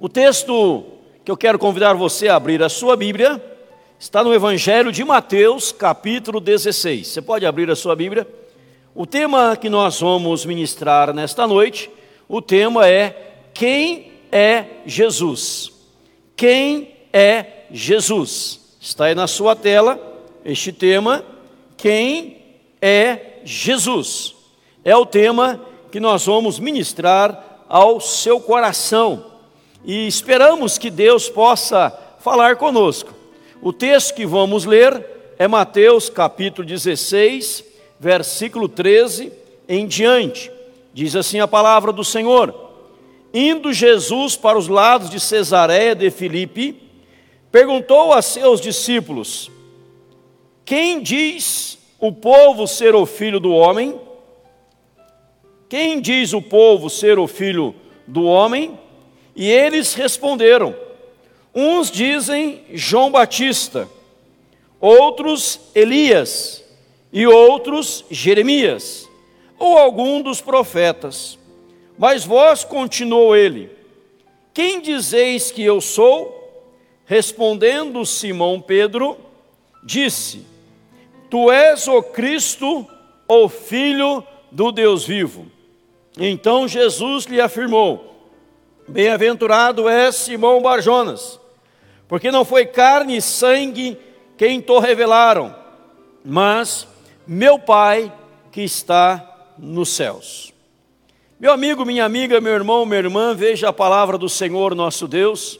O texto que eu quero convidar você a abrir a sua Bíblia está no Evangelho de Mateus, capítulo 16. Você pode abrir a sua Bíblia? O tema que nós vamos ministrar nesta noite, o tema é Quem é Jesus? Quem é Jesus? Está aí na sua tela este tema, Quem é Jesus? É o tema que nós vamos ministrar ao seu coração e esperamos que Deus possa falar conosco. O texto que vamos ler é Mateus capítulo 16, versículo 13 em diante. Diz assim a palavra do Senhor: Indo Jesus para os lados de Cesareia de Filipe, perguntou a seus discípulos: Quem diz o povo ser o filho do homem? Quem diz o povo ser o filho do homem? E eles responderam: Uns dizem João Batista, outros Elias, e outros Jeremias, ou algum dos profetas. Mas vós, continuou ele, quem dizeis que eu sou? Respondendo Simão Pedro, disse: Tu és o Cristo, o Filho do Deus vivo. Então Jesus lhe afirmou: Bem-aventurado é Simão Barjonas, porque não foi carne e sangue quem te revelaram, mas meu Pai que está nos céus. Meu amigo, minha amiga, meu irmão, minha irmã, veja a palavra do Senhor nosso Deus.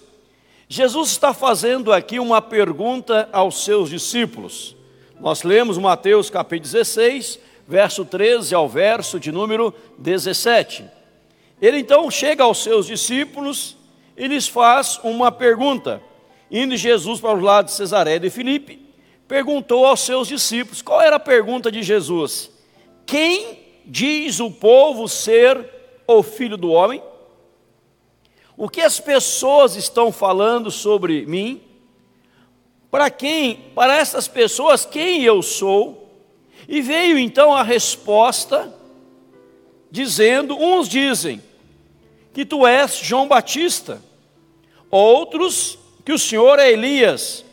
Jesus está fazendo aqui uma pergunta aos seus discípulos. Nós lemos Mateus capítulo 16, verso 13 ao verso de número 17. Ele então chega aos seus discípulos e lhes faz uma pergunta. Indo Jesus para o lado de Cesaré de Filipe, perguntou aos seus discípulos: qual era a pergunta de Jesus? Quem diz o povo ser o filho do homem? O que as pessoas estão falando sobre mim? Para quem, para essas pessoas, quem eu sou? E veio então a resposta, dizendo: uns dizem, que tu és João Batista, outros que o Senhor é Elias,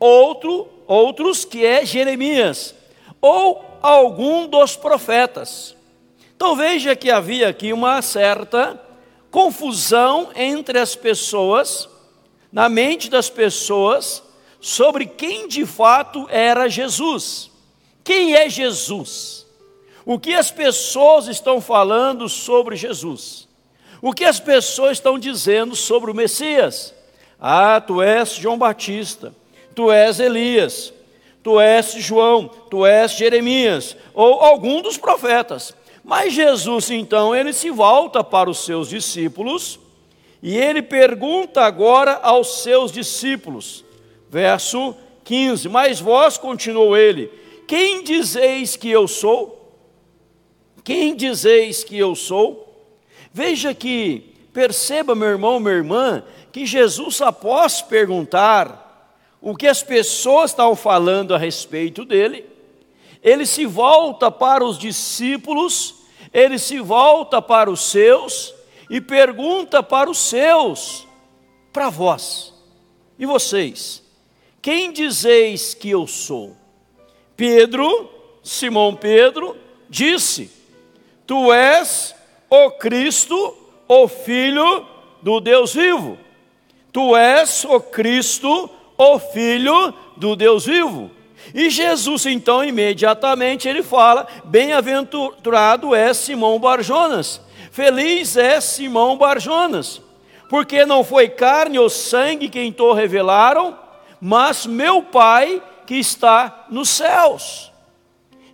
outro, outros que é Jeremias, ou algum dos profetas. Então veja que havia aqui uma certa confusão entre as pessoas, na mente das pessoas, sobre quem de fato era Jesus. Quem é Jesus? O que as pessoas estão falando sobre Jesus? O que as pessoas estão dizendo sobre o Messias? Ah, tu és João Batista, tu és Elias, tu és João, tu és Jeremias, ou algum dos profetas. Mas Jesus, então, ele se volta para os seus discípulos e ele pergunta agora aos seus discípulos, verso 15: Mas vós, continuou ele, quem dizeis que eu sou? Quem dizeis que eu sou? Veja que, perceba, meu irmão, minha irmã, que Jesus, após perguntar o que as pessoas estavam falando a respeito dele, ele se volta para os discípulos, ele se volta para os seus e pergunta para os seus, para vós e vocês: quem dizeis que eu sou? Pedro, Simão Pedro, disse: Tu és o Cristo, o Filho do Deus vivo. Tu és o Cristo, o Filho do Deus vivo. E Jesus, então, imediatamente ele fala: Bem-aventurado é Simão Barjonas, feliz é Simão Barjonas, porque não foi carne ou sangue quem te revelaram, mas meu Pai que está nos céus.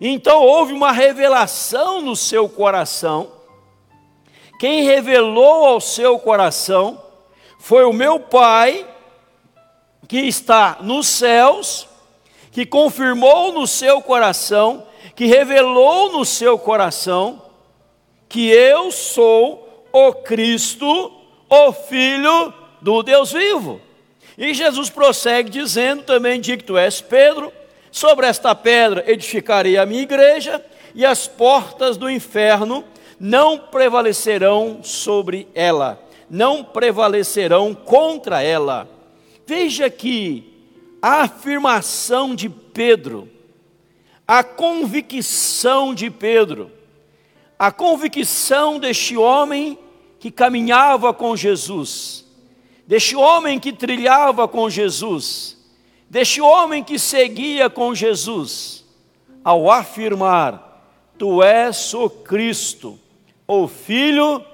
Então houve uma revelação no seu coração quem revelou ao seu coração foi o meu Pai, que está nos céus, que confirmou no seu coração, que revelou no seu coração, que eu sou o Cristo, o Filho do Deus vivo. E Jesus prossegue dizendo também: de que tu és Pedro, sobre esta pedra edificarei a minha igreja, e as portas do inferno não prevalecerão sobre ela. não prevalecerão contra ela. Veja que a afirmação de Pedro, a convicção de Pedro, a convicção deste homem que caminhava com Jesus, deste homem que trilhava com Jesus, deste homem que seguia com Jesus, ao afirmar: Tu és o Cristo, o Filho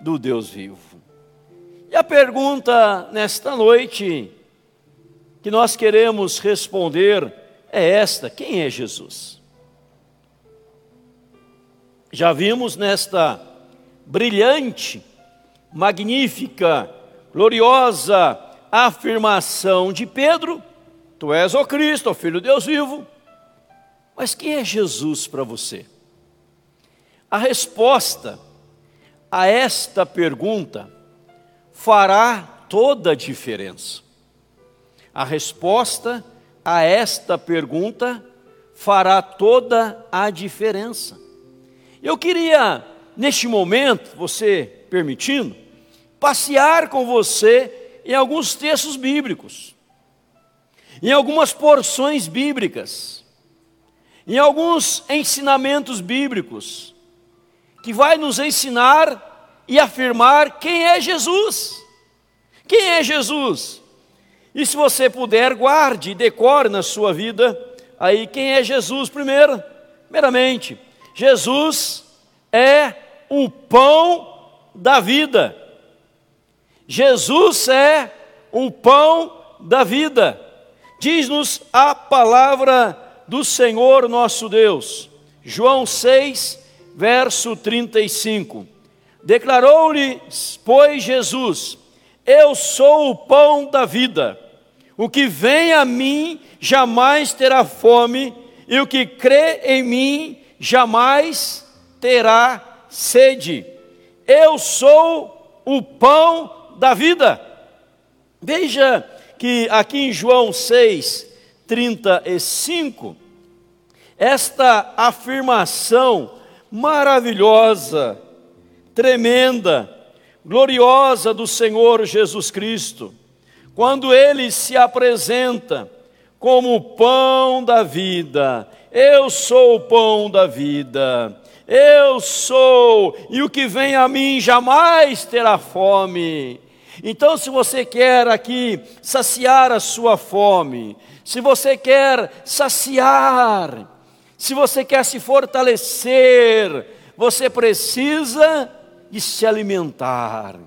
do Deus vivo. E a pergunta nesta noite que nós queremos responder é esta: quem é Jesus? Já vimos nesta brilhante, magnífica, gloriosa afirmação de Pedro: Tu és o Cristo, o Filho de Deus vivo. Mas quem é Jesus para você? A resposta a esta pergunta fará toda a diferença. A resposta a esta pergunta fará toda a diferença. Eu queria, neste momento, você permitindo, passear com você em alguns textos bíblicos, em algumas porções bíblicas, em alguns ensinamentos bíblicos, que vai nos ensinar e afirmar quem é Jesus. Quem é Jesus? E se você puder, guarde e decore na sua vida aí quem é Jesus primeiro. Primeiramente, Jesus é o pão da vida. Jesus é o pão da vida. Diz-nos a palavra do Senhor nosso Deus. João 6, verso 35. Declarou-lhes, pois, Jesus: Eu sou o pão da vida. O que vem a mim jamais terá fome, e o que crê em mim jamais terá sede. Eu sou o pão da vida. Veja que aqui em João 6, 35, esta afirmação maravilhosa, tremenda, gloriosa do Senhor Jesus Cristo, quando ele se apresenta como o pão da vida, eu sou o pão da vida, eu sou, e o que vem a mim jamais terá fome. Então, se você quer aqui saciar a sua fome, se você quer saciar se você quer se fortalecer, você precisa de se alimentar.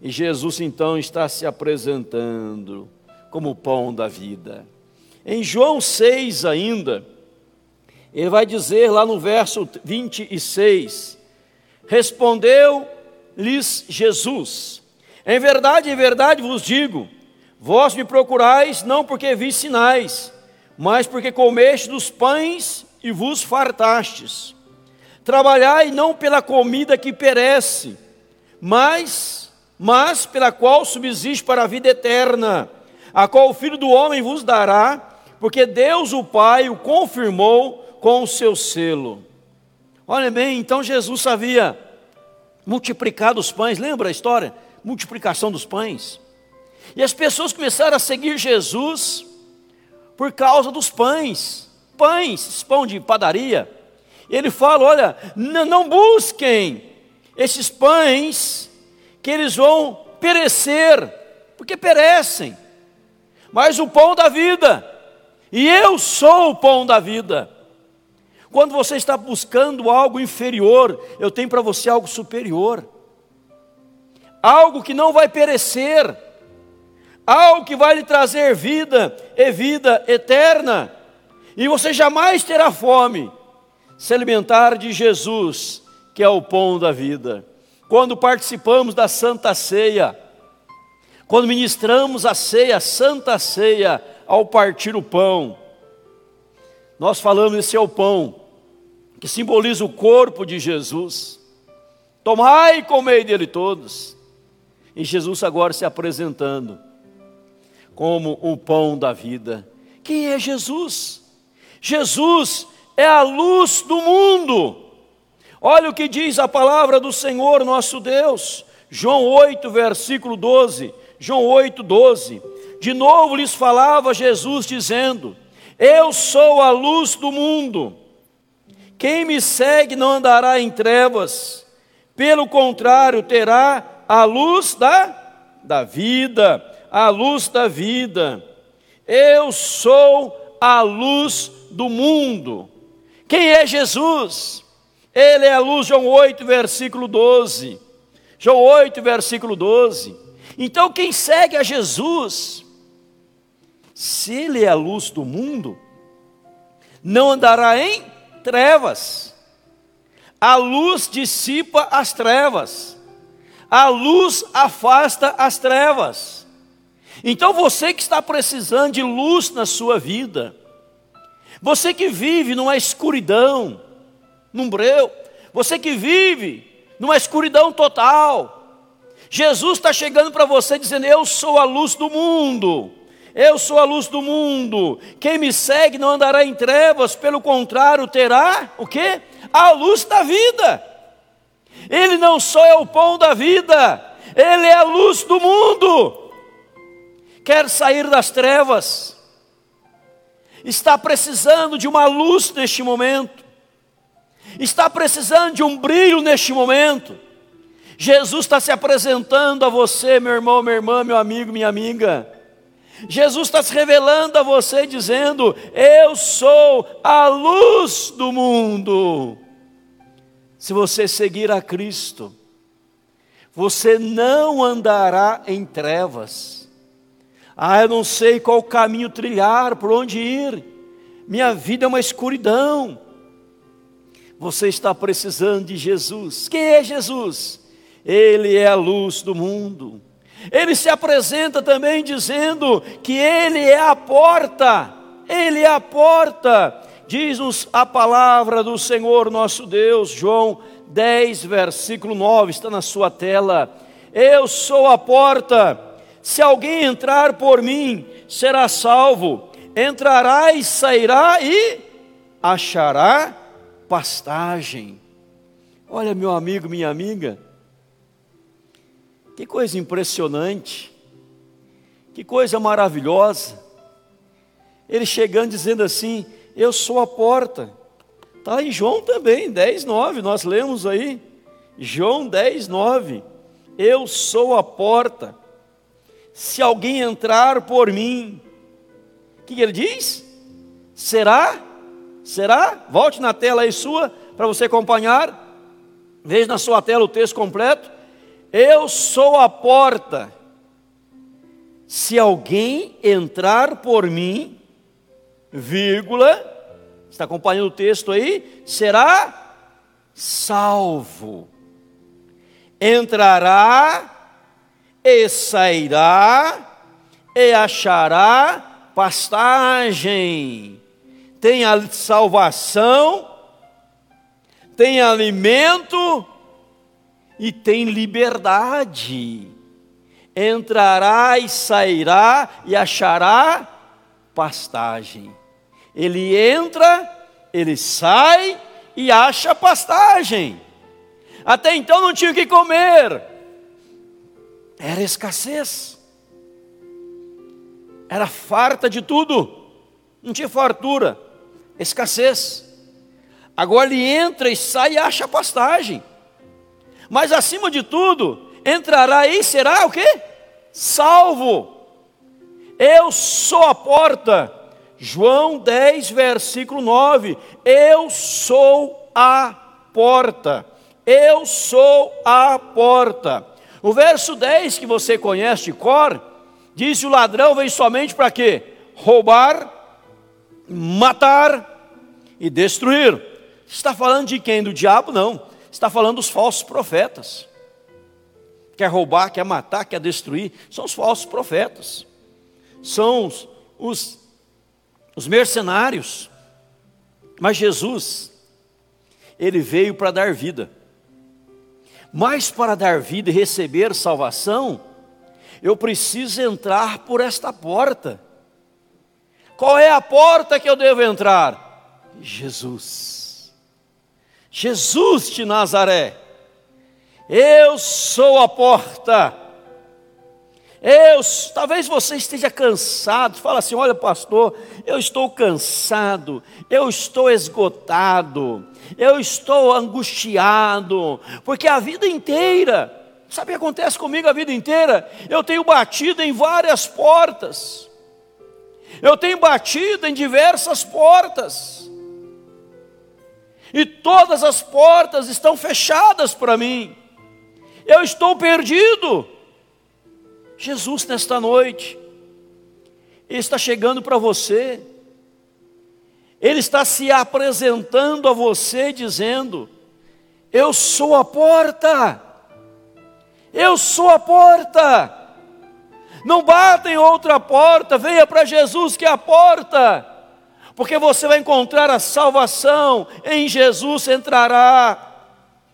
E Jesus então está se apresentando como o pão da vida. Em João 6 ainda, ele vai dizer lá no verso 26, respondeu-lhes Jesus, em verdade, em verdade vos digo, vós me procurais não porque vi sinais, mas porque comeste dos pães e vos fartastes. Trabalhai não pela comida que perece, mas, mas pela qual subsiste para a vida eterna, a qual o Filho do Homem vos dará, porque Deus o Pai o confirmou com o seu selo. Olha bem, então Jesus havia multiplicado os pães, lembra a história? Multiplicação dos pães. E as pessoas começaram a seguir Jesus por causa dos pães pães, pão de padaria. Ele fala: olha, não busquem esses pães que eles vão perecer, porque perecem, mas o pão da vida, e eu sou o pão da vida. Quando você está buscando algo inferior, eu tenho para você algo superior, algo que não vai perecer, algo que vai lhe trazer vida e vida eterna e você jamais terá fome se alimentar de Jesus, que é o pão da vida. Quando participamos da Santa Ceia, quando ministramos a ceia, a Santa Ceia, ao partir o pão, nós falamos esse é o pão, que simboliza o corpo de Jesus. Tomai e comei dele todos. E Jesus agora se apresentando como o pão da vida. Quem é Jesus? Jesus é a luz do mundo. Olha o que diz a palavra do Senhor nosso Deus, João 8, versículo 12. João 8, 12. De novo lhes falava Jesus, dizendo: Eu sou a luz do mundo. Quem me segue não andará em trevas, pelo contrário, terá a luz da, da vida, a luz da vida. Eu sou a luz do mundo. Quem é Jesus? Ele é a luz, João 8, versículo 12. João 8, versículo 12. Então, quem segue a Jesus, se Ele é a luz do mundo, não andará em trevas. A luz dissipa as trevas. A luz afasta as trevas. Então, você que está precisando de luz na sua vida, você que vive numa escuridão, num breu, você que vive numa escuridão total. Jesus está chegando para você dizendo: Eu sou a luz do mundo. Eu sou a luz do mundo. Quem me segue não andará em trevas, pelo contrário, terá o que? A luz da vida. Ele não só é o pão da vida, ele é a luz do mundo. Quer sair das trevas, está precisando de uma luz neste momento está precisando de um brilho neste momento. Jesus está se apresentando a você, meu irmão, minha irmã, meu amigo, minha amiga. Jesus está se revelando a você, dizendo: Eu sou a luz do mundo. Se você seguir a Cristo, você não andará em trevas. Ah, eu não sei qual caminho trilhar, por onde ir. Minha vida é uma escuridão. Você está precisando de Jesus. Quem é Jesus? Ele é a luz do mundo. Ele se apresenta também dizendo que Ele é a porta. Ele é a porta. Diz-nos a palavra do Senhor nosso Deus, João 10, versículo 9, está na sua tela. Eu sou a porta. Se alguém entrar por mim, será salvo. Entrará e sairá e achará pastagem. Olha, meu amigo, minha amiga, que coisa impressionante, que coisa maravilhosa. Ele chegando dizendo assim: Eu sou a porta. Está em João também, 10, 9, nós lemos aí. João 10, 9. Eu sou a porta. Se alguém entrar por mim, o que ele diz? Será Será? Volte na tela aí sua para você acompanhar. Veja na sua tela o texto completo. Eu sou a porta. Se alguém entrar por mim, vírgula, está acompanhando o texto aí, será salvo. Entrará e sairá e achará pastagem tem a salvação, tem alimento e tem liberdade. Entrará e sairá e achará pastagem. Ele entra, ele sai e acha pastagem. Até então não tinha o que comer, era escassez, era farta de tudo, não tinha fartura escassez. Agora ele entra e sai e acha pastagem. Mas acima de tudo, entrará e será o quê? Salvo. Eu sou a porta. João 10, versículo 9. Eu sou a porta. Eu sou a porta. O verso 10 que você conhece de cor, diz: o ladrão vem somente para quê? Roubar, matar e destruir. Está falando de quem? Do diabo? Não. Está falando dos falsos profetas. Quer roubar, quer matar, quer destruir. São os falsos profetas. São os, os, os mercenários. Mas Jesus, ele veio para dar vida. Mas para dar vida e receber salvação, eu preciso entrar por esta porta. Qual é a porta que eu devo entrar? Jesus. Jesus de Nazaré. Eu sou a porta. Eu, talvez você esteja cansado, fala assim: olha, pastor, eu estou cansado, eu estou esgotado, eu estou angustiado, porque a vida inteira, sabe o que acontece comigo a vida inteira? Eu tenho batido em várias portas, eu tenho batido em diversas portas, e todas as portas estão fechadas para mim, eu estou perdido. Jesus, nesta noite, está chegando para você, Ele está se apresentando a você, dizendo: Eu sou a porta, eu sou a porta. Não bata em outra porta, venha para Jesus que é a porta, porque você vai encontrar a salvação, em Jesus entrará.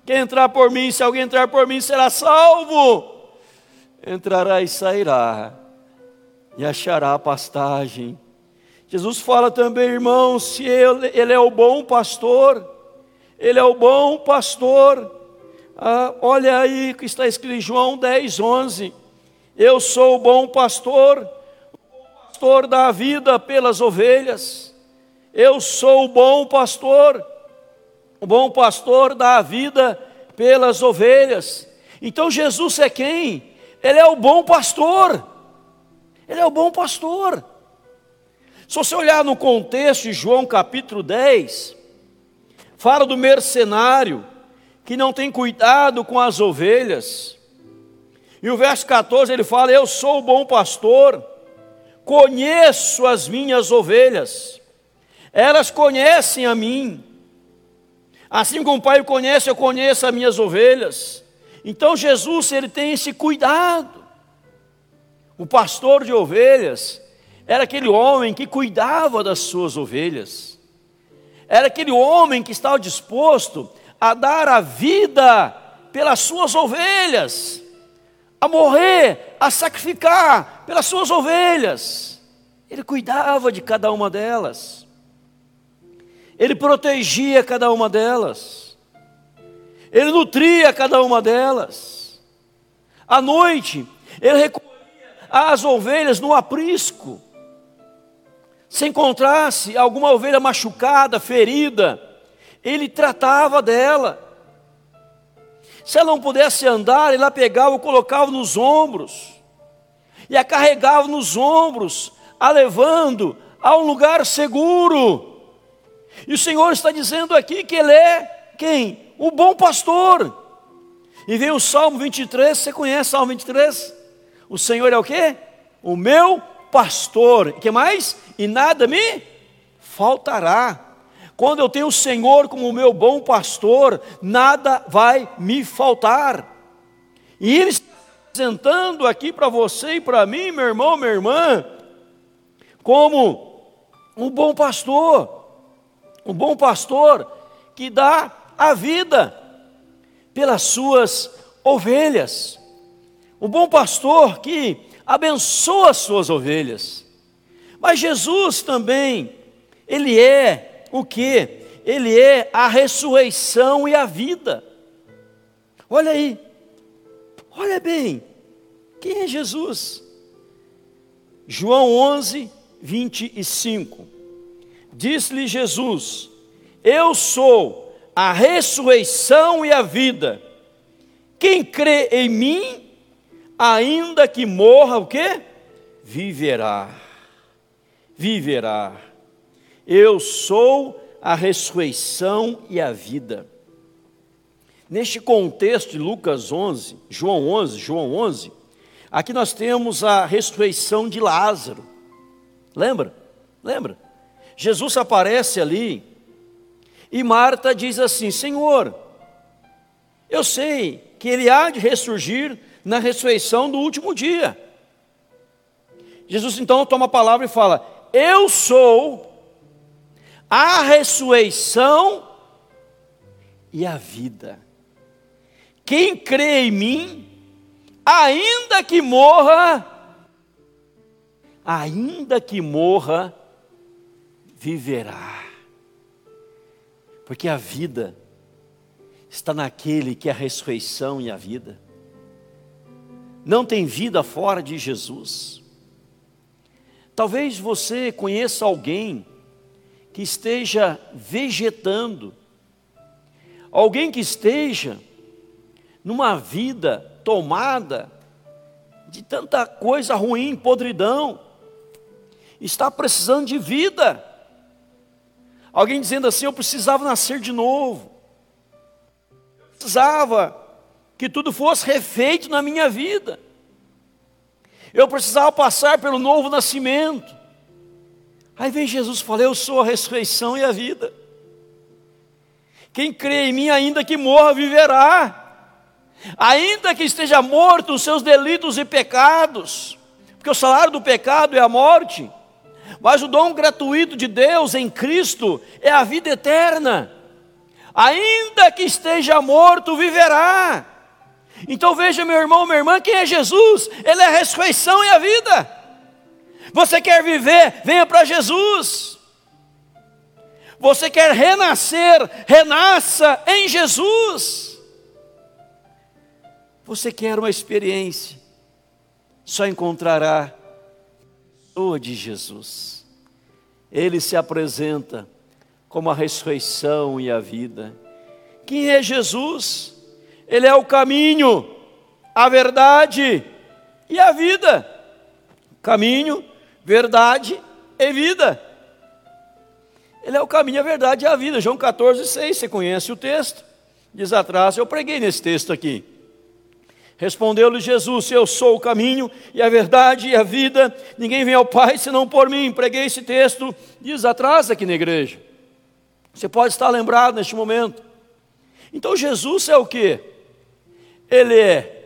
Quem entrar por mim, se alguém entrar por mim, será salvo entrará e sairá, e achará pastagem. Jesus fala também, irmãos, se ele, ele é o bom pastor, ele é o bom pastor. Ah, olha aí que está escrito em João 10, 11. Eu sou o bom pastor, o bom pastor da vida pelas ovelhas. Eu sou o bom pastor, o bom pastor da vida pelas ovelhas. Então Jesus é quem? Ele é o bom pastor. Ele é o bom pastor. Se você olhar no contexto de João capítulo 10, fala do mercenário que não tem cuidado com as ovelhas. E o verso 14 ele fala: Eu sou o bom pastor, conheço as minhas ovelhas, elas conhecem a mim. Assim como o Pai conhece, eu conheço as minhas ovelhas. Então Jesus ele tem esse cuidado. O pastor de ovelhas era aquele homem que cuidava das suas ovelhas. Era aquele homem que estava disposto a dar a vida pelas suas ovelhas, a morrer, a sacrificar pelas suas ovelhas. Ele cuidava de cada uma delas. Ele protegia cada uma delas. Ele nutria cada uma delas. À noite, ele recolhia as ovelhas no aprisco. Se encontrasse alguma ovelha machucada, ferida, ele tratava dela. Se ela não pudesse andar, ele a pegava e colocava nos ombros, e a carregava nos ombros, a levando a um lugar seguro. E o Senhor está dizendo aqui que Ele é quem? o bom pastor. E vem o Salmo 23, você conhece o Salmo 23? O Senhor é o quê? O meu pastor. que mais? E nada me faltará. Quando eu tenho o Senhor como meu bom pastor, nada vai me faltar. E Ele está apresentando aqui para você e para mim, meu irmão, minha irmã, como um bom pastor, um bom pastor que dá a vida pelas suas ovelhas. O bom pastor que abençoa as suas ovelhas. Mas Jesus também, ele é o que? Ele é a ressurreição e a vida. Olha aí, olha bem, quem é Jesus? João 11, 25. Diz-lhe Jesus: Eu sou a ressurreição e a vida. Quem crê em mim, ainda que morra, o quê? Viverá. Viverá. Eu sou a ressurreição e a vida. Neste contexto de Lucas 11, João 11, João 11, aqui nós temos a ressurreição de Lázaro. Lembra? Lembra? Jesus aparece ali e Marta diz assim: Senhor, eu sei que ele há de ressurgir na ressurreição do último dia. Jesus então toma a palavra e fala: Eu sou a ressurreição e a vida. Quem crê em mim, ainda que morra, ainda que morra, viverá. Porque a vida está naquele que é a ressurreição e a vida. Não tem vida fora de Jesus. Talvez você conheça alguém que esteja vegetando, alguém que esteja numa vida tomada de tanta coisa ruim, podridão, está precisando de vida. Alguém dizendo assim: Eu precisava nascer de novo, eu precisava que tudo fosse refeito na minha vida, eu precisava passar pelo novo nascimento. Aí vem Jesus e fala: Eu sou a ressurreição e a vida. Quem crê em mim, ainda que morra, viverá. Ainda que esteja morto os seus delitos e pecados, porque o salário do pecado é a morte, mas o dom gratuito de Deus em Cristo é a vida eterna. Ainda que esteja morto, viverá. Então veja, meu irmão, minha irmã, quem é Jesus? Ele é a ressurreição e a vida. Você quer viver? Venha para Jesus. Você quer renascer? Renasça em Jesus. Você quer uma experiência? Só encontrará pessoa de Jesus. Ele se apresenta como a ressurreição e a vida. Quem é Jesus? Ele é o caminho, a verdade e a vida. Caminho, verdade e vida. Ele é o caminho, a verdade e a vida. João 14, 6, você conhece o texto? Diz atrás, eu preguei nesse texto aqui. Respondeu-lhe Jesus: Eu sou o caminho e a verdade e a vida, ninguém vem ao Pai senão por mim. Preguei esse texto, diz atrás aqui na igreja. Você pode estar lembrado neste momento. Então Jesus é o que? Ele é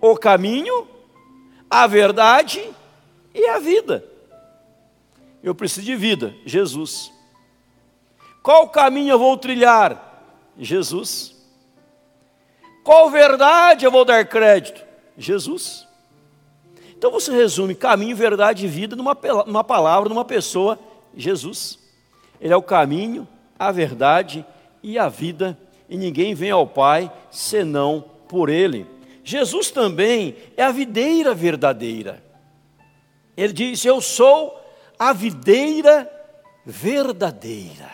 o caminho, a verdade e a vida. Eu preciso de vida, Jesus. Qual caminho eu vou trilhar? Jesus. Qual verdade eu vou dar crédito? Jesus. Então você resume caminho, verdade e vida numa, numa palavra, numa pessoa, Jesus. Ele é o caminho, a verdade e a vida, e ninguém vem ao Pai senão por Ele. Jesus também é a videira verdadeira. Ele diz: Eu sou a videira verdadeira.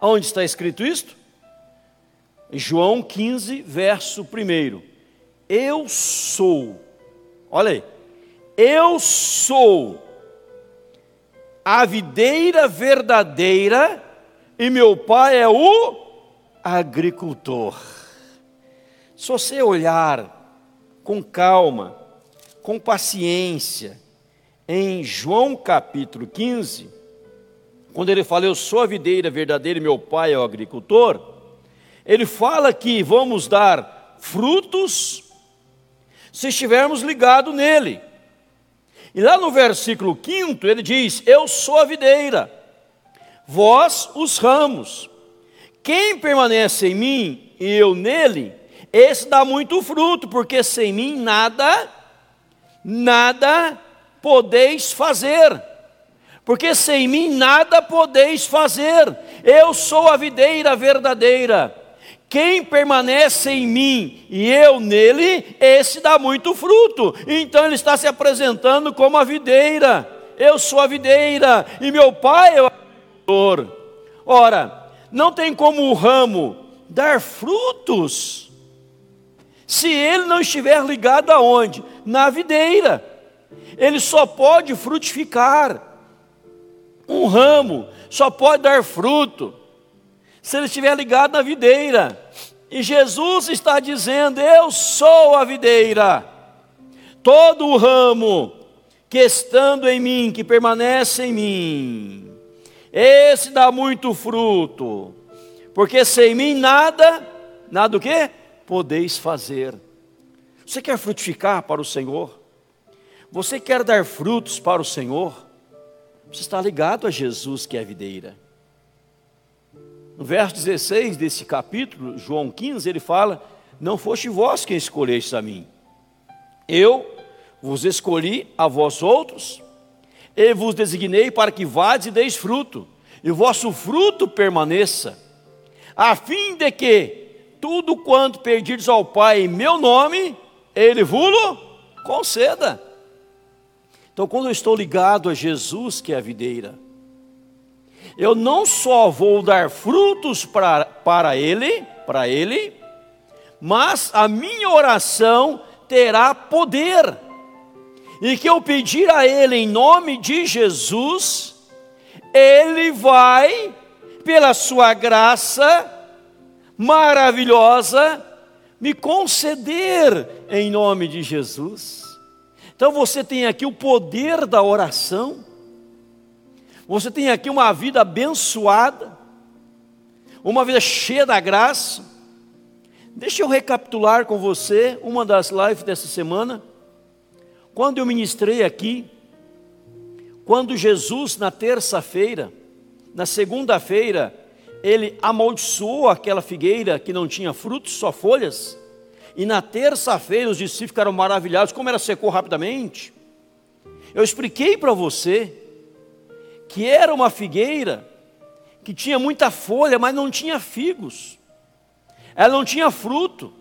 Onde está escrito isto? João 15, verso 1. Eu sou, olha aí, eu sou a videira verdadeira e meu pai é o agricultor. Se você olhar com calma, com paciência, em João capítulo 15, quando ele fala, Eu sou a videira verdadeira e meu pai é o agricultor ele fala que vamos dar frutos se estivermos ligados nele. E lá no versículo 5 ele diz: Eu sou a videira, vós os ramos. Quem permanece em mim e eu nele, esse dá muito fruto, porque sem mim nada, nada podeis fazer. Porque sem mim nada podeis fazer. Eu sou a videira verdadeira quem permanece em mim e eu nele, esse dá muito fruto. Então ele está se apresentando como a videira. Eu sou a videira e meu pai é o agricultor. Ora, não tem como o ramo dar frutos se ele não estiver ligado aonde? Na videira. Ele só pode frutificar. Um ramo só pode dar fruto se ele estiver ligado na videira. E Jesus está dizendo: Eu sou a videira. Todo o ramo que estando em mim, que permanece em mim, esse dá muito fruto, porque sem mim nada, nada o que? Podeis fazer. Você quer frutificar para o Senhor? Você quer dar frutos para o Senhor? Você está ligado a Jesus que é a videira. No verso 16 desse capítulo, João 15, ele fala: Não foste vós quem escolhestes a mim, eu vos escolhi a vós outros, e vos designei para que vades e deis fruto, e o vosso fruto permaneça, a fim de que tudo quanto pedirdes ao Pai em meu nome, Ele vos conceda. Então, quando eu estou ligado a Jesus, que é a videira, eu não só vou dar frutos para, para Ele, para Ele, mas a minha oração terá poder. E que eu pedir a Ele em nome de Jesus, Ele vai, pela Sua graça maravilhosa, me conceder em nome de Jesus. Então você tem aqui o poder da oração, você tem aqui uma vida abençoada, uma vida cheia da graça. Deixa eu recapitular com você uma das lives dessa semana. Quando eu ministrei aqui, quando Jesus, na terça-feira, na segunda-feira, ele amaldiçoou aquela figueira que não tinha frutos, só folhas. E na terça-feira os discípulos ficaram maravilhados, como ela secou rapidamente. Eu expliquei para você que era uma figueira que tinha muita folha, mas não tinha figos. Ela não tinha fruto.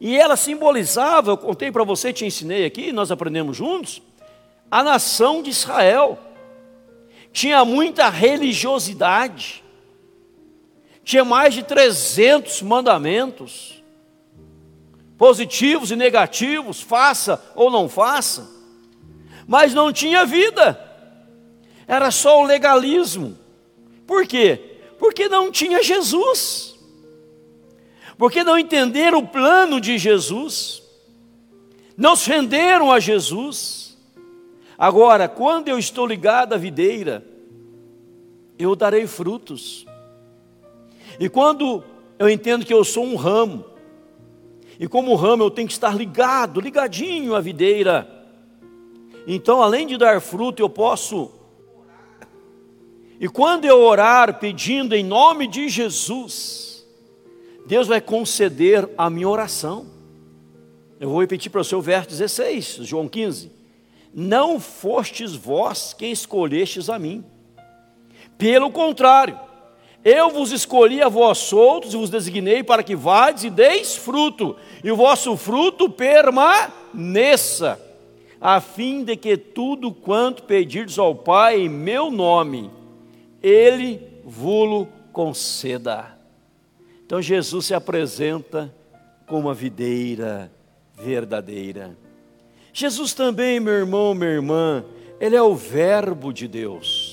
E ela simbolizava, eu contei para você, te ensinei aqui, nós aprendemos juntos, a nação de Israel. Tinha muita religiosidade. Tinha mais de 300 mandamentos positivos e negativos, faça ou não faça, mas não tinha vida, era só o legalismo. Por quê? Porque não tinha Jesus, porque não entenderam o plano de Jesus, não se renderam a Jesus. Agora, quando eu estou ligado à videira, eu darei frutos. E quando eu entendo que eu sou um ramo, e como ramo eu tenho que estar ligado, ligadinho à videira. Então, além de dar fruto, eu posso. E quando eu orar pedindo em nome de Jesus, Deus vai conceder a minha oração. Eu vou repetir para o seu verso 16, João 15. Não fostes vós quem escolhestes a mim. Pelo contrário, eu vos escolhi a vós outros e vos designei para que vades e deis fruto, e o vosso fruto permaneça, a fim de que tudo quanto pedirdes ao Pai em meu nome, Ele vulo conceda. Então Jesus se apresenta como uma videira verdadeira. Jesus também, meu irmão, minha irmã, Ele é o Verbo de Deus.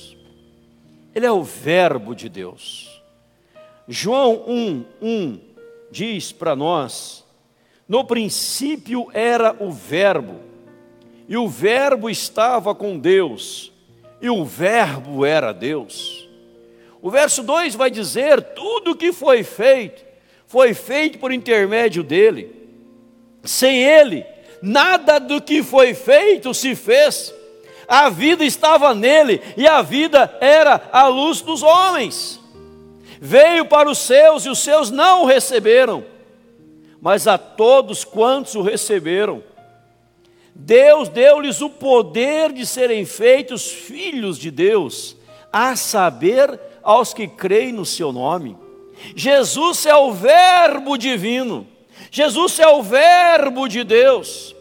Ele é o Verbo de Deus. João 1, 1 diz para nós: No princípio era o Verbo, e o Verbo estava com Deus, e o Verbo era Deus. O verso 2 vai dizer: tudo que foi feito, foi feito por intermédio dele. Sem ele, nada do que foi feito se fez a vida estava nele e a vida era a luz dos homens. Veio para os seus e os seus não o receberam, mas a todos quantos o receberam, Deus deu-lhes o poder de serem feitos filhos de Deus, a saber, aos que creem no seu nome. Jesus é o Verbo divino, Jesus é o Verbo de Deus.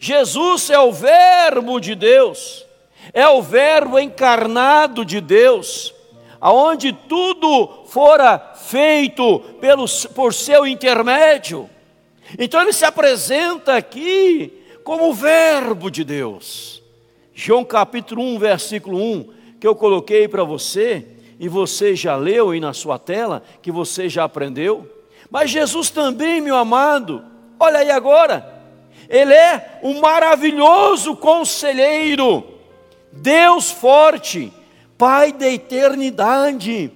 Jesus é o Verbo de Deus, é o Verbo encarnado de Deus, aonde tudo fora feito pelo, por seu intermédio. Então ele se apresenta aqui como o Verbo de Deus. João capítulo 1, versículo 1, que eu coloquei para você, e você já leu aí na sua tela, que você já aprendeu. Mas Jesus também, meu amado, olha aí agora, ele é um maravilhoso conselheiro, Deus forte, Pai da eternidade,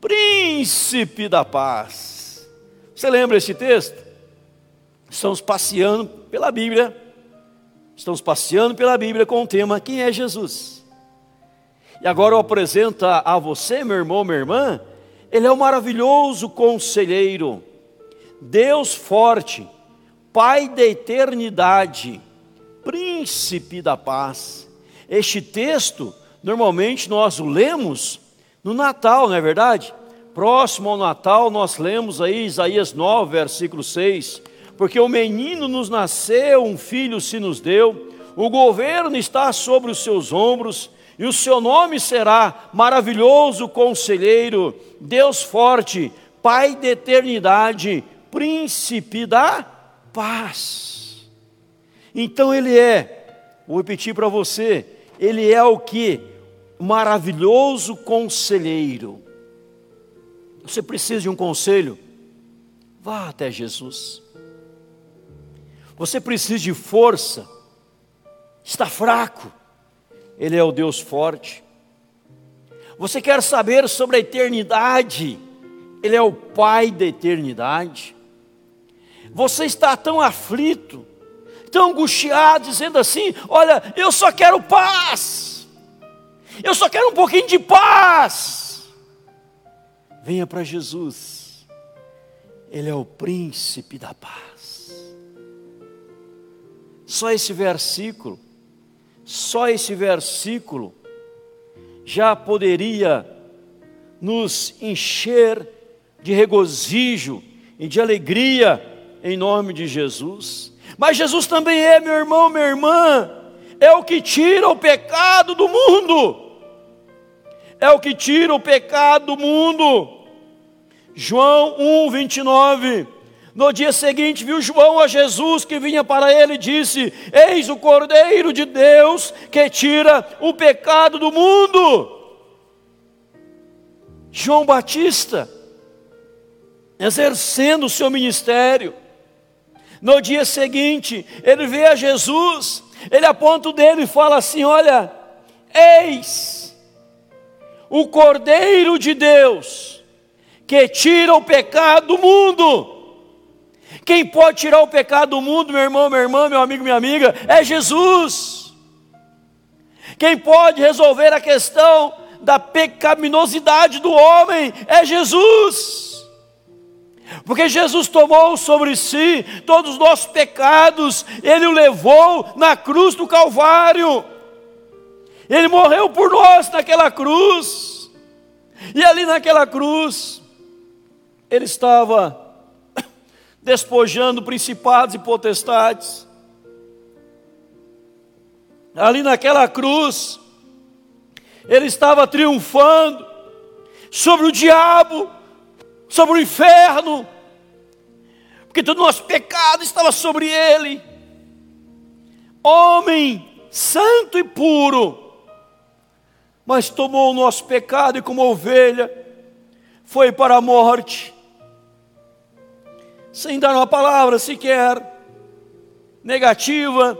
príncipe da paz. Você lembra esse texto? Estamos passeando pela Bíblia, estamos passeando pela Bíblia com o tema Quem é Jesus? E agora eu apresento a você, meu irmão, minha irmã, ele é um maravilhoso conselheiro, Deus forte, Pai da eternidade, príncipe da paz. Este texto, normalmente nós o lemos no Natal, não é verdade? próximo ao Natal, nós lemos aí Isaías 9, versículo 6, porque o menino nos nasceu, um filho se nos deu, o governo está sobre os seus ombros, e o seu nome será maravilhoso conselheiro, Deus forte, Pai da eternidade, príncipe da paz. Então ele é, vou repetir para você, ele é o que? Maravilhoso conselheiro. Você precisa de um conselho? Vá até Jesus. Você precisa de força? Está fraco? Ele é o Deus forte. Você quer saber sobre a eternidade? Ele é o Pai da eternidade. Você está tão aflito, tão angustiado, dizendo assim: Olha, eu só quero paz, eu só quero um pouquinho de paz. Venha para Jesus, Ele é o príncipe da paz. Só esse versículo, só esse versículo já poderia nos encher de regozijo e de alegria em nome de Jesus. Mas Jesus também é, meu irmão, minha irmã, é o que tira o pecado do mundo. É o que tira o pecado do mundo. João 1, 29. No dia seguinte, viu João a Jesus que vinha para ele e disse: Eis o Cordeiro de Deus que tira o pecado do mundo. João Batista, exercendo o seu ministério, no dia seguinte, ele vê a Jesus, ele aponta o dedo e fala assim: Olha, eis o Cordeiro de Deus que tira o pecado do mundo. Quem pode tirar o pecado do mundo, meu irmão, minha irmã, meu amigo, minha amiga, é Jesus. Quem pode resolver a questão da pecaminosidade do homem é Jesus. Porque Jesus tomou sobre si todos os nossos pecados, Ele o levou na cruz do Calvário, Ele morreu por nós naquela cruz, e ali naquela cruz, Ele estava despojando principados e potestades, ali naquela cruz, Ele estava triunfando sobre o diabo, sobre o inferno, porque todo o nosso pecado estava sobre ele. Homem santo e puro, mas tomou o nosso pecado e, como ovelha, foi para a morte, sem dar uma palavra sequer negativa,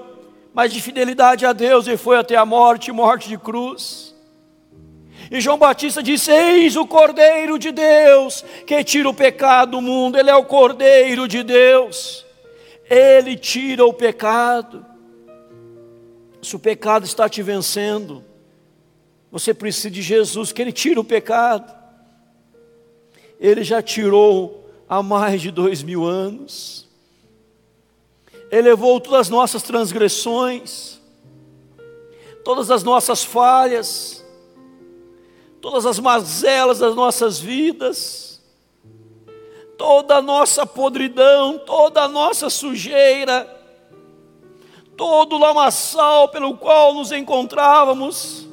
mas de fidelidade a Deus, e foi até a morte morte de cruz. E João Batista disse: Eis o Cordeiro de Deus que tira o pecado do mundo. Ele é o Cordeiro de Deus. Ele tira o pecado. Se o pecado está te vencendo, você precisa de Jesus, que Ele tira o pecado. Ele já tirou há mais de dois mil anos. Ele levou todas as nossas transgressões, todas as nossas falhas, todas as mazelas das nossas vidas, toda a nossa podridão, toda a nossa sujeira, todo o lamaçal pelo qual nos encontrávamos,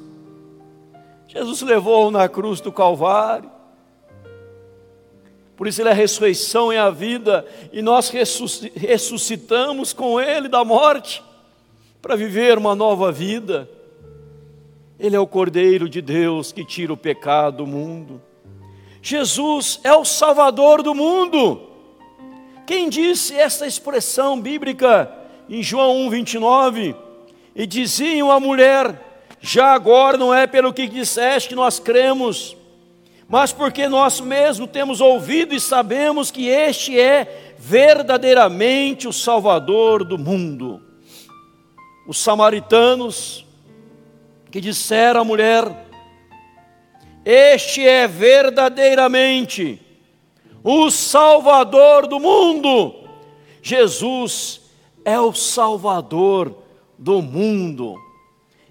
Jesus levou na cruz do Calvário. Por isso Ele é a ressurreição e a vida, e nós ressuscitamos com Ele da morte, para viver uma nova vida. Ele é o Cordeiro de Deus que tira o pecado do mundo. Jesus é o Salvador do mundo. Quem disse essa expressão bíblica em João 1:29? E diziam a mulher: Já agora não é pelo que disseste que nós cremos, mas porque nós mesmos temos ouvido e sabemos que este é verdadeiramente o Salvador do mundo. Os samaritanos que disseram à mulher: Este é verdadeiramente o Salvador do mundo. Jesus é o Salvador do mundo.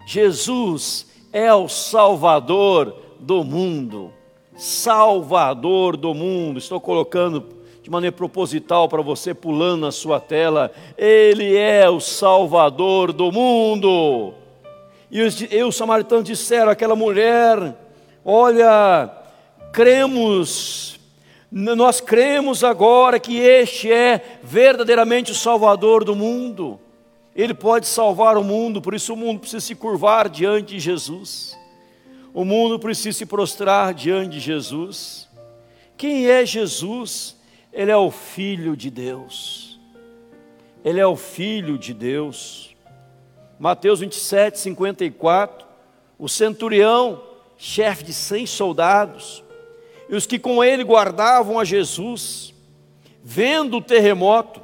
Jesus é o Salvador do mundo. Salvador do mundo. Estou colocando de maneira proposital para você pulando na sua tela. Ele é o Salvador do mundo. E os, e os samaritanos disseram àquela mulher: Olha, cremos, nós cremos agora que este é verdadeiramente o Salvador do mundo. Ele pode salvar o mundo, por isso o mundo precisa se curvar diante de Jesus. O mundo precisa se prostrar diante de Jesus. Quem é Jesus? Ele é o Filho de Deus. Ele é o Filho de Deus. Mateus 27, 54. O centurião, chefe de cem soldados, e os que com ele guardavam a Jesus, vendo o terremoto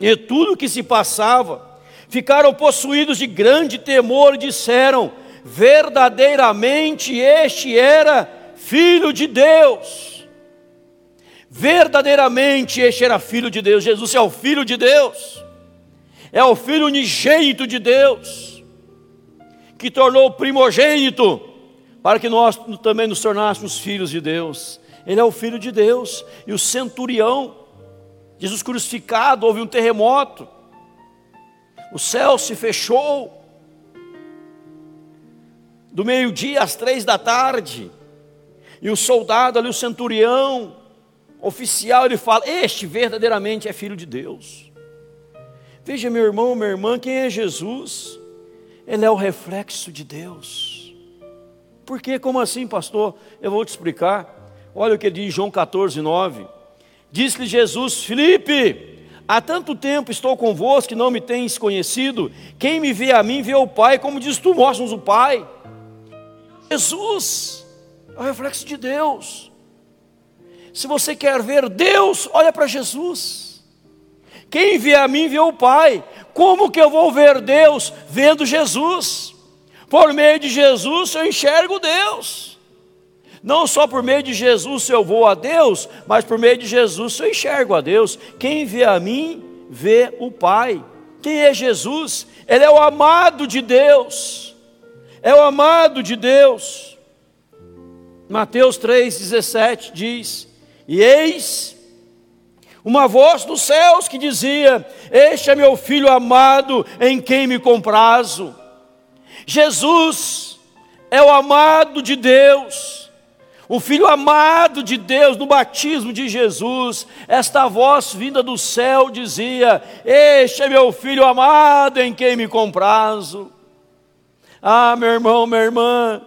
e tudo o que se passava, ficaram possuídos de grande temor e disseram: verdadeiramente este era filho de Deus. Verdadeiramente este era filho de Deus. Jesus é o filho de Deus. É o filho unigênito de Deus, que tornou primogênito para que nós também nos tornássemos filhos de Deus. Ele é o filho de Deus. E o centurião, Jesus crucificado, houve um terremoto o céu se fechou. Do meio-dia às três da tarde, e o soldado ali, o centurião, oficial, ele fala: Este verdadeiramente é filho de Deus. Veja, meu irmão, minha irmã, quem é Jesus? Ele é o reflexo de Deus. Por quê? Como assim, pastor? Eu vou te explicar. Olha o que diz João 14, 9. Disse-lhe Jesus: Filipe, Há tanto tempo estou convosco que não me tens conhecido. Quem me vê a mim, vê o Pai, como diz tu, mostras o Pai. Jesus é o reflexo de Deus. Se você quer ver Deus, olha para Jesus. Quem vê a mim, vê o Pai. Como que eu vou ver Deus vendo Jesus? Por meio de Jesus eu enxergo Deus. Não só por meio de Jesus eu vou a Deus, mas por meio de Jesus eu enxergo a Deus. Quem vê a mim, vê o Pai. Quem é Jesus? Ele é o amado de Deus. É o amado de Deus. Mateus 3,17 diz: E eis uma voz dos céus que dizia: Este é meu filho amado, em quem me comprazo. Jesus é o amado de Deus o Filho amado de Deus, no batismo de Jesus, esta voz vinda do céu dizia: Este é meu Filho amado em quem me comprazo. Ah, meu irmão, minha irmã,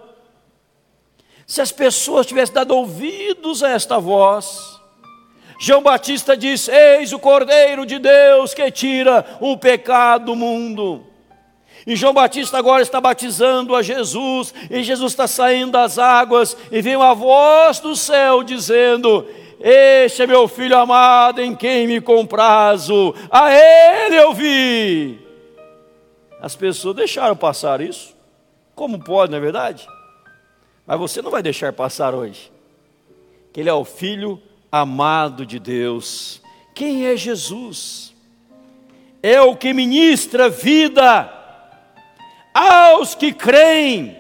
se as pessoas tivessem dado ouvidos a esta voz, João Batista diz: Eis o Cordeiro de Deus que tira o pecado do mundo. E João Batista agora está batizando a Jesus, e Jesus está saindo das águas, e vem uma voz do céu dizendo: Este é meu filho amado em quem me comprazo, a ele eu vi. As pessoas deixaram passar isso, como pode, não é verdade? Mas você não vai deixar passar hoje, que ele é o filho amado de Deus. Quem é Jesus? É o que ministra vida aos que creem.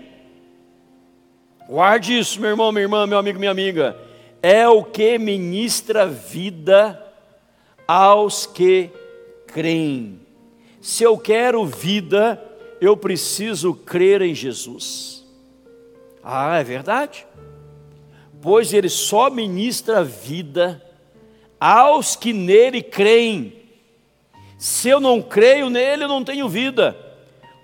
Guarde isso, meu irmão, minha irmã, meu amigo, minha amiga. É o que ministra vida aos que creem. Se eu quero vida, eu preciso crer em Jesus. Ah, é verdade? Pois ele só ministra vida aos que nele creem. Se eu não creio nele, eu não tenho vida.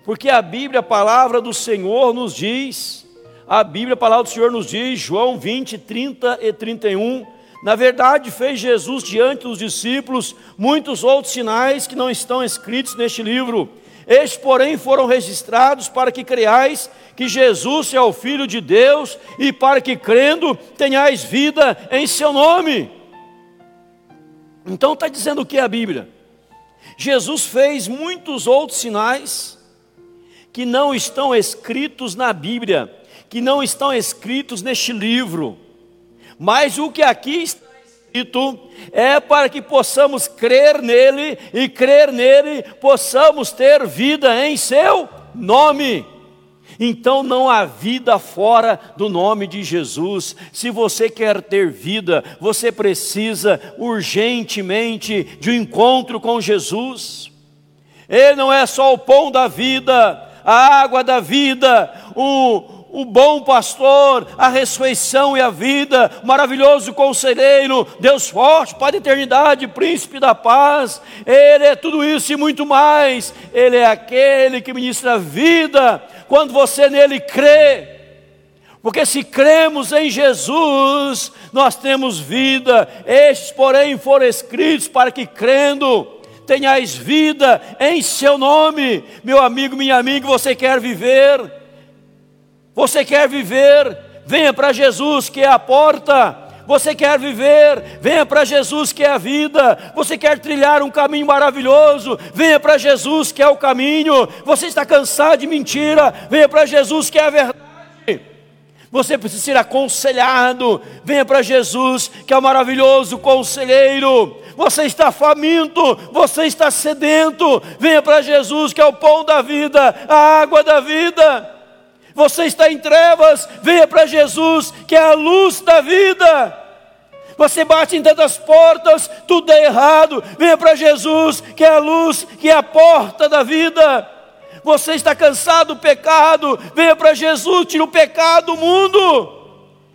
Porque a Bíblia, a palavra do Senhor nos diz, a Bíblia, a palavra do Senhor nos diz, João 20, 30 e 31, na verdade fez Jesus diante dos discípulos muitos outros sinais que não estão escritos neste livro. Estes, porém, foram registrados para que creais que Jesus é o Filho de Deus e para que, crendo, tenhais vida em seu nome. Então está dizendo o que é a Bíblia? Jesus fez muitos outros sinais que não estão escritos na Bíblia, que não estão escritos neste livro. Mas o que aqui está escrito é para que possamos crer nele e crer nele possamos ter vida em seu nome. Então não há vida fora do nome de Jesus. Se você quer ter vida, você precisa urgentemente de um encontro com Jesus. Ele não é só o pão da vida, a água da vida, o, o bom pastor, a ressurreição e a vida, maravilhoso conselheiro, Deus forte, Pai da eternidade, príncipe da paz, Ele é tudo isso e muito mais, Ele é aquele que ministra vida, quando você nele crê, porque se cremos em Jesus, nós temos vida, estes, porém, foram escritos para que crendo, tenhais vida em seu nome, meu amigo, minha amiga, você quer viver, você quer viver? Venha para Jesus que é a porta. Você quer viver? Venha para Jesus que é a vida. Você quer trilhar um caminho maravilhoso? Venha para Jesus que é o caminho. Você está cansado de mentira? Venha para Jesus que é a verdade. Você precisa ser aconselhado. Venha para Jesus, que é o maravilhoso conselheiro. Você está faminto, você está sedento. Venha para Jesus, que é o pão da vida, a água da vida você está em trevas, venha para Jesus, que é a luz da vida. Você bate em tantas portas, tudo é errado, venha para Jesus, que é a luz, que é a porta da vida. Você está cansado do pecado, venha para Jesus, tira o pecado do mundo.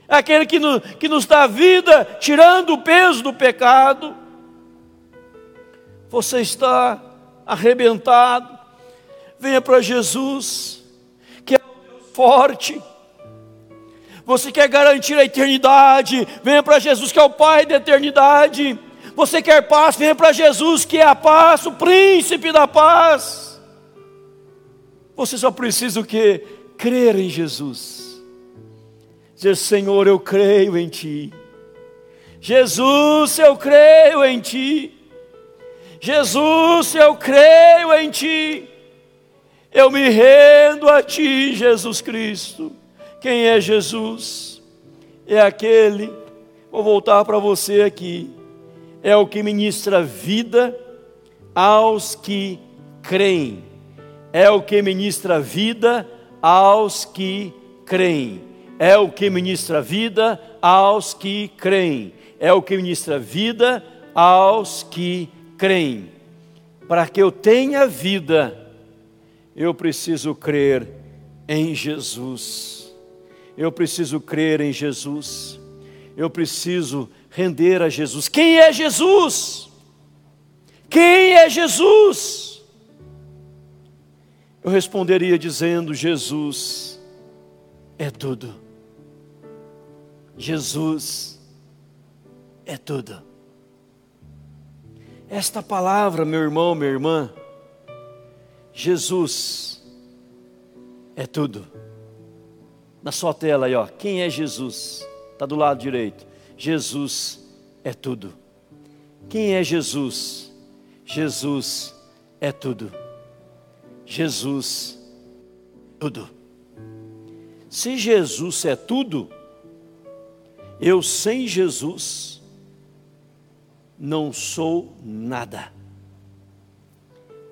É aquele que, no, que nos dá vida, tirando o peso do pecado. Você está arrebentado, venha para Jesus forte. Você quer garantir a eternidade, venha para Jesus que é o Pai da eternidade. Você quer paz, venha para Jesus que é a paz, o príncipe da paz. Você só precisa o que? Crer em Jesus. Dizer, Senhor, eu creio em Ti. Jesus, eu creio em Ti. Jesus, eu creio em Ti. Eu me rendo a Ti, Jesus Cristo. Quem é Jesus? É aquele, vou voltar para você aqui, é o que ministra vida aos que creem. É o que ministra vida aos que creem. É o que ministra vida aos que creem. É o que ministra vida aos que creem. Para que eu tenha vida, eu preciso crer em Jesus. Eu preciso crer em Jesus. Eu preciso render a Jesus. Quem é Jesus? Quem é Jesus? Eu responderia dizendo: Jesus é tudo. Jesus é tudo. Esta palavra, meu irmão, minha irmã, Jesus é tudo. Na sua tela aí, ó, quem é Jesus? Está do lado direito. Jesus é tudo. Quem é Jesus? Jesus é tudo. Jesus, tudo. Se Jesus é tudo, eu sem Jesus não sou nada.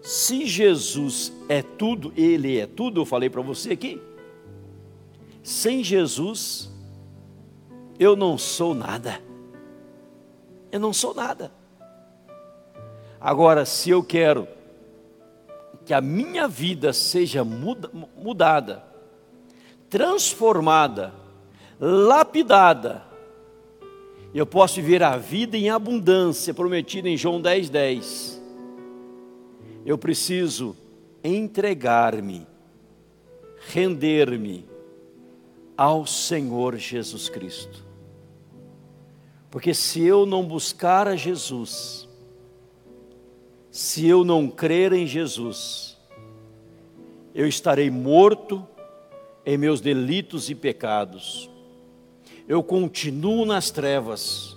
Se Jesus é tudo, Ele é tudo, eu falei para você aqui. Sem Jesus, eu não sou nada. Eu não sou nada. Agora, se eu quero que a minha vida seja muda, mudada, transformada, lapidada, eu posso viver a vida em abundância prometida em João 10, 10 eu preciso entregar-me, render-me ao Senhor Jesus Cristo. Porque se eu não buscar a Jesus, se eu não crer em Jesus, eu estarei morto em meus delitos e pecados. Eu continuo nas trevas.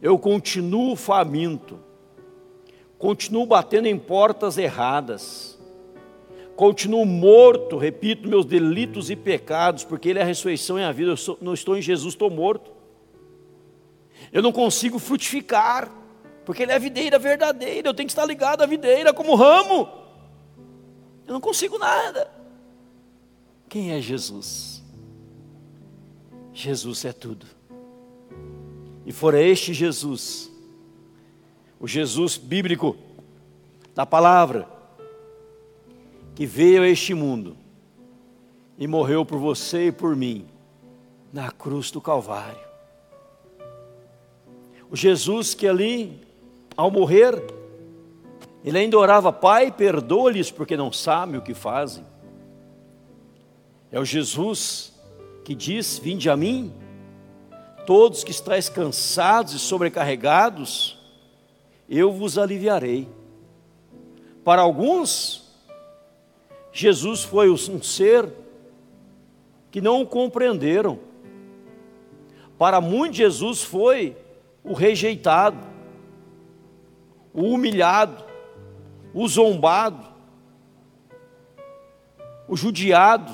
Eu continuo faminto continuo batendo em portas erradas, continuo morto, repito, meus delitos e pecados, porque Ele é a ressurreição e a vida, eu sou, não estou em Jesus, estou morto. Eu não consigo frutificar, porque Ele é a videira verdadeira, eu tenho que estar ligado à videira como ramo. Eu não consigo nada. Quem é Jesus? Jesus é tudo. E fora este Jesus, o Jesus bíblico da palavra, que veio a este mundo e morreu por você e por mim na cruz do Calvário. O Jesus que ali, ao morrer, ele ainda orava, Pai, perdoa-lhes porque não sabem o que fazem. É o Jesus que diz: Vinde a mim, todos que estáis cansados e sobrecarregados, eu vos aliviarei. Para alguns, Jesus foi um ser que não o compreenderam. Para muitos, Jesus foi o rejeitado, o humilhado, o zombado, o judiado,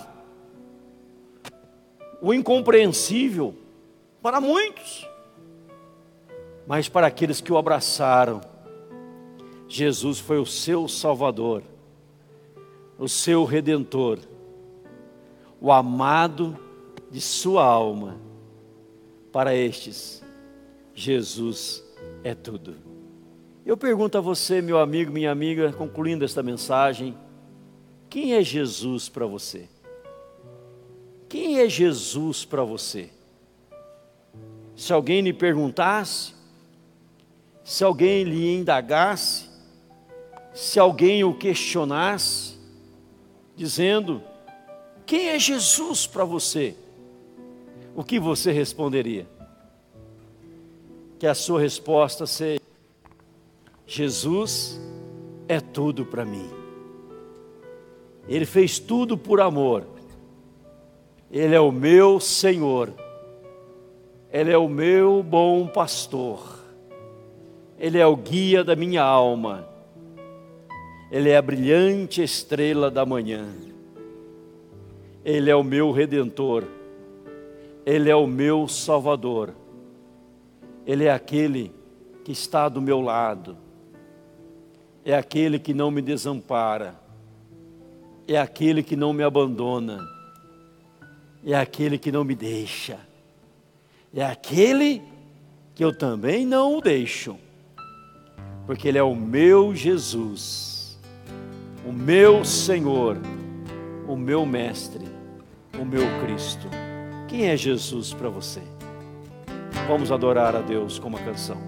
o incompreensível, para muitos. Mas para aqueles que o abraçaram, Jesus foi o seu Salvador o seu redentor, o amado de sua alma. Para estes, Jesus é tudo. Eu pergunto a você, meu amigo, minha amiga, concluindo esta mensagem: quem é Jesus para você? Quem é Jesus para você? Se alguém lhe perguntasse, se alguém lhe indagasse, se alguém o questionasse, dizendo: Quem é Jesus para você? O que você responderia? Que a sua resposta seja: Jesus é tudo para mim. Ele fez tudo por amor. Ele é o meu Senhor. Ele é o meu bom pastor. Ele é o guia da minha alma. Ele é a brilhante estrela da manhã. Ele é o meu redentor. Ele é o meu salvador. Ele é aquele que está do meu lado. É aquele que não me desampara. É aquele que não me abandona. É aquele que não me deixa. É aquele que eu também não o deixo. Porque Ele é o meu Jesus o meu Senhor, o meu Mestre, o meu Cristo. Quem é Jesus para você? Vamos adorar a Deus com uma canção.